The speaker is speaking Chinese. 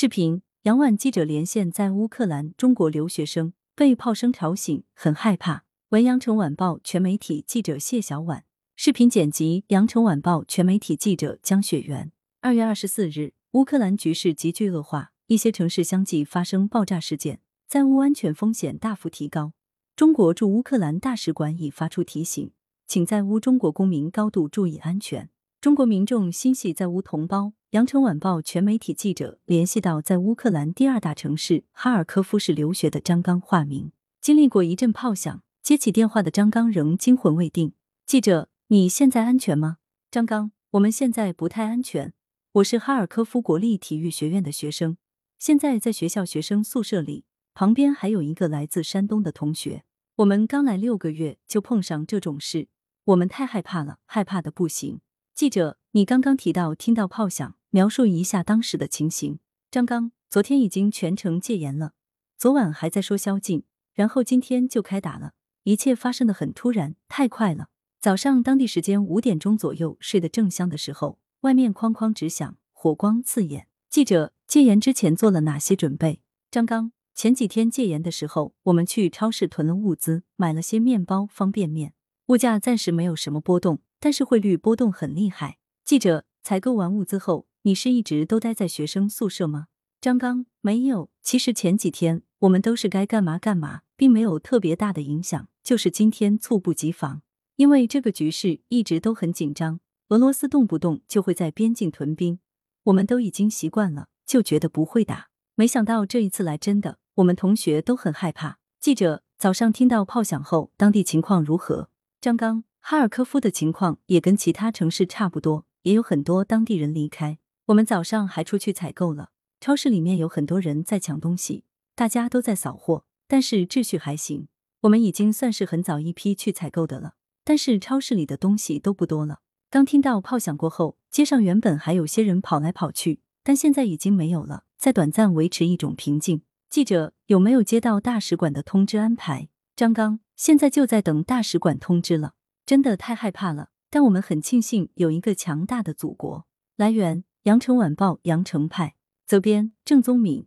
视频：杨婉记者连线在乌克兰中国留学生被炮声吵醒，很害怕。文阳城晚报全媒体记者谢小婉，视频剪辑：羊城晚报全媒体记者江雪媛。二月二十四日，乌克兰局势急剧恶化，一些城市相继发生爆炸事件，在乌安全风险大幅提高。中国驻乌克兰大使馆已发出提醒，请在乌中国公民高度注意安全。中国民众心系在乌同胞。羊城晚报全媒体记者联系到在乌克兰第二大城市哈尔科夫市留学的张刚（化名），经历过一阵炮响，接起电话的张刚仍惊魂未定。记者：你现在安全吗？张刚：我们现在不太安全。我是哈尔科夫国立体育学院的学生，现在在学校学生宿舍里，旁边还有一个来自山东的同学。我们刚来六个月就碰上这种事，我们太害怕了，害怕的不行。记者：你刚刚提到听到炮响，描述一下当时的情形。张刚：昨天已经全城戒严了，昨晚还在说宵禁，然后今天就开打了，一切发生的很突然，太快了。早上当地时间五点钟左右，睡得正香的时候。外面哐哐直响，火光刺眼。记者戒严之前做了哪些准备？张刚前几天戒严的时候，我们去超市囤了物资，买了些面包、方便面。物价暂时没有什么波动，但是汇率波动很厉害。记者采购完物资后，你是一直都待在学生宿舍吗？张刚没有，其实前几天我们都是该干嘛干嘛，并没有特别大的影响。就是今天猝不及防，因为这个局势一直都很紧张。俄罗斯动不动就会在边境屯兵，我们都已经习惯了，就觉得不会打。没想到这一次来真的，我们同学都很害怕。记者早上听到炮响后，当地情况如何？张刚，哈尔科夫的情况也跟其他城市差不多，也有很多当地人离开。我们早上还出去采购了，超市里面有很多人在抢东西，大家都在扫货，但是秩序还行。我们已经算是很早一批去采购的了，但是超市里的东西都不多了。刚听到炮响过后，街上原本还有些人跑来跑去，但现在已经没有了，在短暂维持一种平静。记者有没有接到大使馆的通知安排？张刚现在就在等大使馆通知了，真的太害怕了。但我们很庆幸有一个强大的祖国。来源：羊城晚报羊城派，责编：郑宗敏，